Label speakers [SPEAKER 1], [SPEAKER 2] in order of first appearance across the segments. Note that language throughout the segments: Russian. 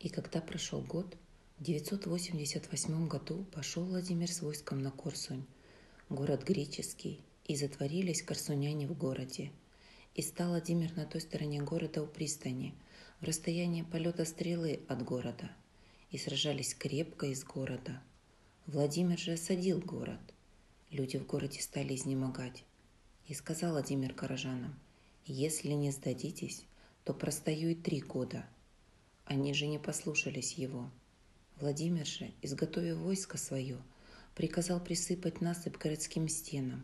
[SPEAKER 1] И когда прошел год, в 988 году пошел Владимир с войском на Корсунь, город греческий, и затворились корсуняне в городе. И стал Владимир на той стороне города у пристани, в расстоянии полета стрелы от города, и сражались крепко из города. Владимир же осадил город. Люди в городе стали изнемогать. И сказал Владимир горожанам, «Если не сдадитесь, то простою и три года». Они же не послушались его. Владимир же, изготовив войско свое, приказал присыпать насыпь городским стенам.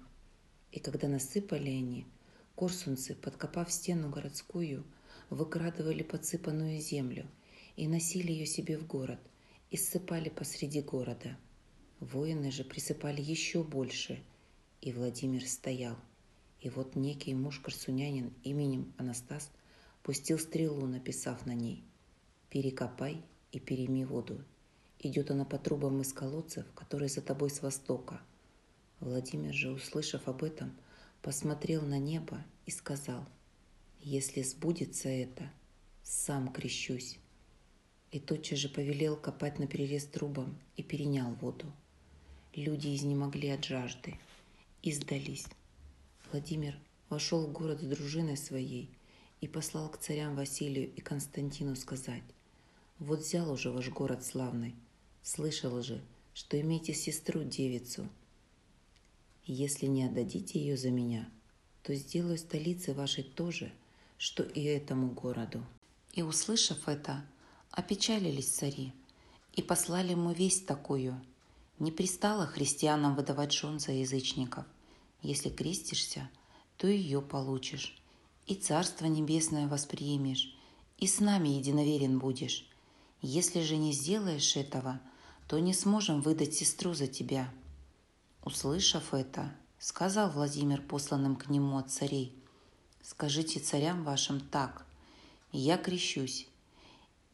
[SPEAKER 1] И когда насыпали они, корсунцы, подкопав стену городскую, выкрадывали подсыпанную землю и носили ее себе в город и ссыпали посреди города. Воины же присыпали еще больше, и Владимир стоял. И вот некий муж корсунянин именем Анастас пустил стрелу, написав на ней «Перекопай и переми воду, Идет она по трубам из колодцев, которые за тобой с востока. Владимир же, услышав об этом, посмотрел на небо и сказал, «Если сбудется это, сам крещусь». И тотчас же повелел копать на перерез трубам и перенял воду. Люди изнемогли от жажды и сдались. Владимир вошел в город с дружиной своей и послал к царям Василию и Константину сказать, «Вот взял уже ваш город славный, Слышала же, что имеете сестру-девицу. Если не отдадите ее за меня, то сделаю столицей вашей то же, что и этому городу». И, услышав это, опечалились цари и послали ему весть такую. Не пристало христианам выдавать жен за язычников. Если крестишься, то ее получишь, и Царство Небесное воспримешь, и с нами единоверен будешь. Если же не сделаешь этого – то не сможем выдать сестру за тебя». Услышав это, сказал Владимир посланным к нему от царей, «Скажите царям вашим так, я крещусь,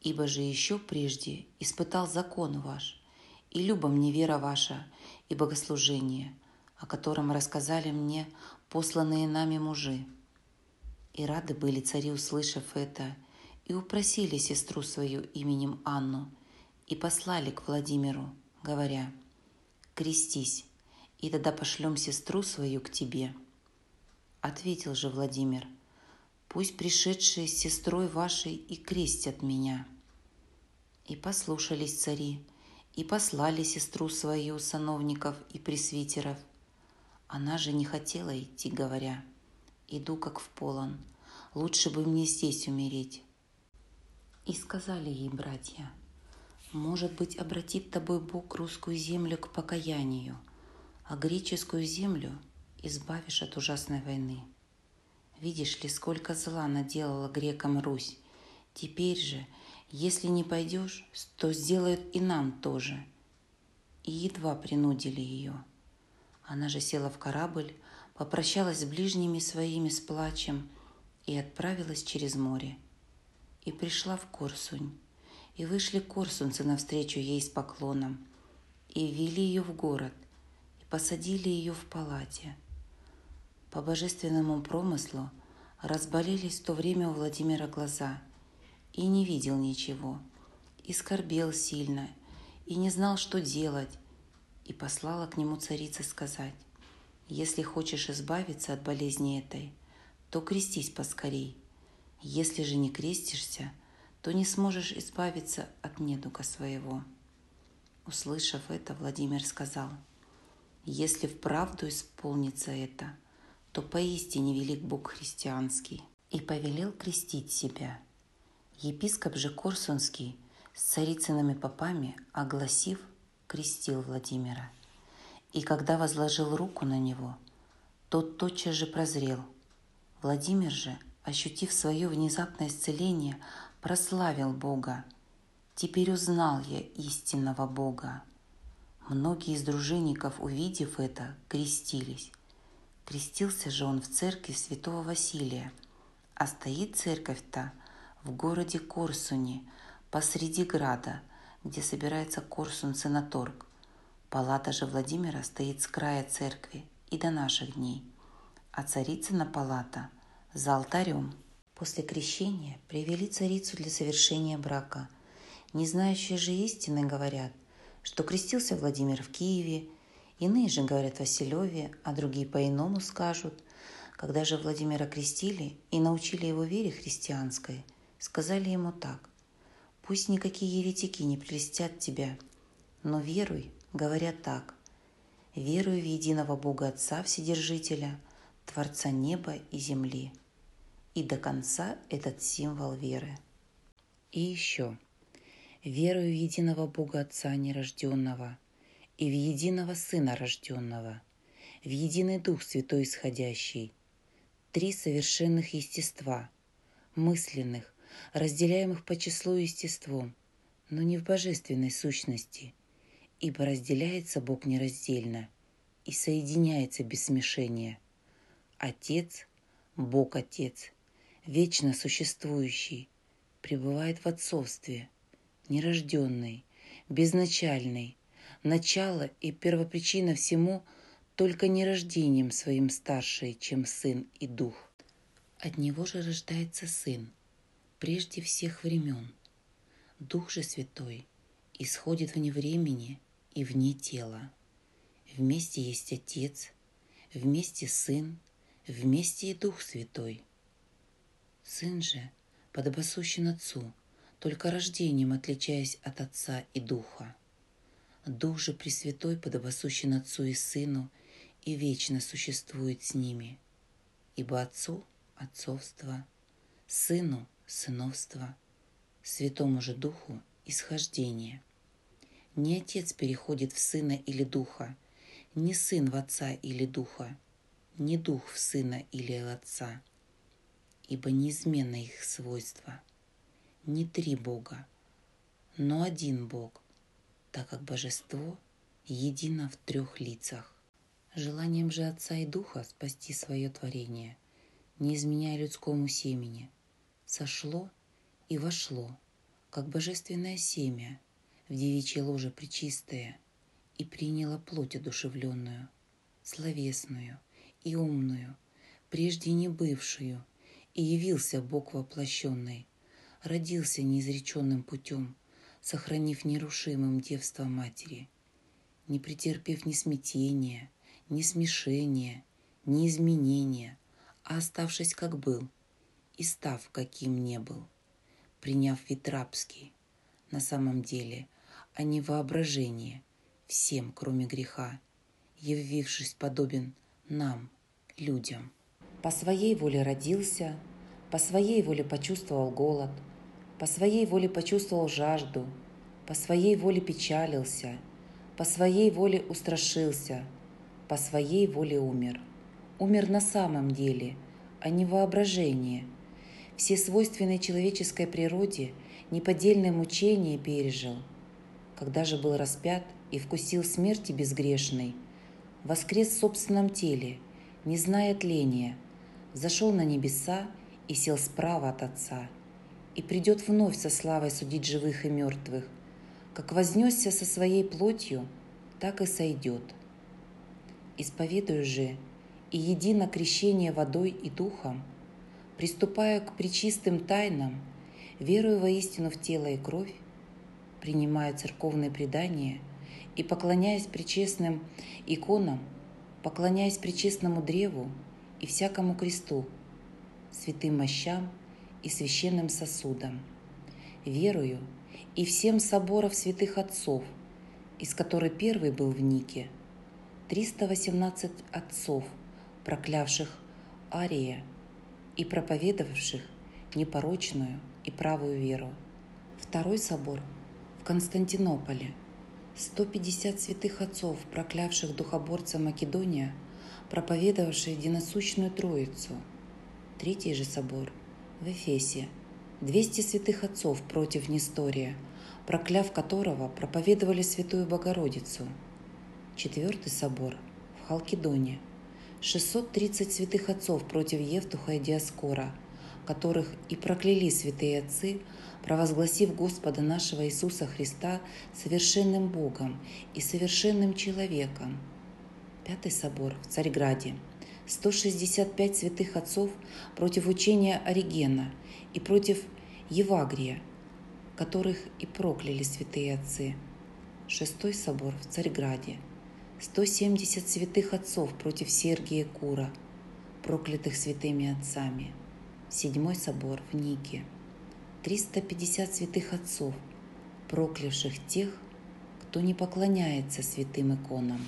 [SPEAKER 1] ибо же еще прежде испытал закон ваш, и люба мне вера ваша и богослужение, о котором рассказали мне посланные нами мужи». И рады были цари, услышав это, и упросили сестру свою именем Анну – и послали к Владимиру, говоря, «Крестись, и тогда пошлем сестру свою к тебе». Ответил же Владимир, «Пусть пришедшие с сестрой вашей и крестят меня». И послушались цари, и послали сестру свою сановников и пресвитеров. Она же не хотела идти, говоря, «Иду как в полон, лучше бы мне здесь умереть». И сказали ей братья – может быть, обратит тобой Бог русскую землю к покаянию, а греческую землю избавишь от ужасной войны. Видишь ли, сколько зла наделала грекам Русь. Теперь же, если не пойдешь, то сделают и нам тоже. И едва принудили ее. Она же села в корабль, попрощалась с ближними своими с плачем и отправилась через море. И пришла в Корсунь и вышли корсунцы навстречу ей с поклоном, и ввели ее в город, и посадили ее в палате. По божественному промыслу разболелись в то время у Владимира глаза, и не видел ничего, и скорбел сильно, и не знал, что делать, и послала к нему царица сказать, «Если хочешь избавиться от болезни этой, то крестись поскорей. Если же не крестишься, то не сможешь избавиться от недуга своего. Услышав это, Владимир сказал, «Если вправду исполнится это, то поистине велик Бог христианский» и повелел крестить себя. Епископ же Корсунский с царицынными попами, огласив, крестил Владимира. И когда возложил руку на него, тот тотчас же прозрел. Владимир же, ощутив свое внезапное исцеление, прославил Бога. Теперь узнал я истинного Бога. Многие из дружинников, увидев это, крестились. Крестился же он в церкви святого Василия, а стоит церковь-то в городе Корсуне, посреди града, где собирается корсунцы на торг. Палата же Владимира стоит с края церкви и до наших дней, а царицына палата за алтарем – После крещения привели царицу для совершения брака. Не знающие же истины говорят, что крестился Владимир в Киеве, иные же говорят Василеве, а другие по-иному скажут. Когда же Владимира крестили и научили его вере христианской, сказали ему так. «Пусть никакие еретики не прелестят тебя, но веруй, говорят так. Верую в единого Бога Отца Вседержителя, Творца неба и земли». И до конца этот символ веры. И еще – верую в единого Бога Отца нерожденного и в единого Сына рожденного, в единый Дух Святой исходящий, три совершенных естества, мысленных, разделяемых по числу естеством, но не в божественной сущности, ибо разделяется Бог нераздельно и соединяется без смешения. Отец, Бог Отец, вечно существующий, пребывает в отцовстве – нерожденный, безначальный, начало и первопричина всему только не рождением своим старший, чем сын и дух. От него же рождается сын, прежде всех времен. Дух же Святой исходит вне времени и вне тела. Вместе есть Отец, вместе Сын, вместе и Дух Святой. Сын же подобосущен Отцу – только рождением отличаясь от Отца и Духа. Дух же Пресвятой подобосущен Отцу и Сыну и вечно существует с ними, ибо Отцу – отцовство, Сыну – сыновство, Святому же Духу – исхождение. Не Отец переходит в Сына или Духа, не Сын в Отца или Духа, не Дух в Сына или Отца, ибо неизменно их свойства – не три Бога, но один Бог, так как божество едино в трех лицах. Желанием же Отца и Духа спасти свое творение, не изменяя людскому семени, сошло и вошло, как божественное семя в девичье ложе причистое, и приняло плоть одушевленную, словесную и умную, прежде не бывшую, и явился Бог воплощенный, родился неизреченным путем, сохранив нерушимым девство матери, не претерпев ни смятения, ни смешения, ни изменения, а оставшись как был и став каким не был, приняв вид рабский, на самом деле, а не воображение, всем, кроме греха, явившись подобен нам, людям. По своей воле родился, по своей воле почувствовал голод – по своей воле почувствовал жажду, по своей воле печалился, по своей воле устрашился, по своей воле умер. Умер на самом деле, а не воображение. Все свойственные человеческой природе неподдельное мучение пережил. Когда же был распят и вкусил смерти безгрешной, воскрес в собственном теле, не зная тления, зашел на небеса и сел справа от Отца – и придет вновь со славой судить живых и мертвых. Как вознесся со своей плотью, так и сойдет. Исповедую же и едино крещение водой и духом, приступая к причистым тайнам, верую воистину в тело и кровь, принимая церковные предания и поклоняясь причестным иконам, поклоняясь причестному древу и всякому кресту, святым мощам – и священным сосудом. Верую и всем соборов святых отцов, из которых первый был в Нике, 318 отцов, проклявших Ария и проповедовавших непорочную и правую веру. Второй собор в Константинополе, 150 святых отцов, проклявших духоборца Македония, проповедовавших единосущную Троицу. Третий же собор – в Эфесе 200 святых отцов против Нестория, прокляв которого проповедовали Святую Богородицу. Четвертый собор в Халкидоне 630 святых отцов против Евтуха и Диаскора, которых и прокляли святые отцы, провозгласив Господа нашего Иисуса Христа совершенным Богом и совершенным человеком. Пятый собор в Царьграде – 165 святых отцов против учения Оригена и против Евагрия, которых и прокляли святые отцы. Шестой собор в Царьграде. 170 святых отцов против Сергия Кура, проклятых святыми отцами. Седьмой собор в Нике. 350 святых отцов, проклявших тех, кто не поклоняется святым иконам.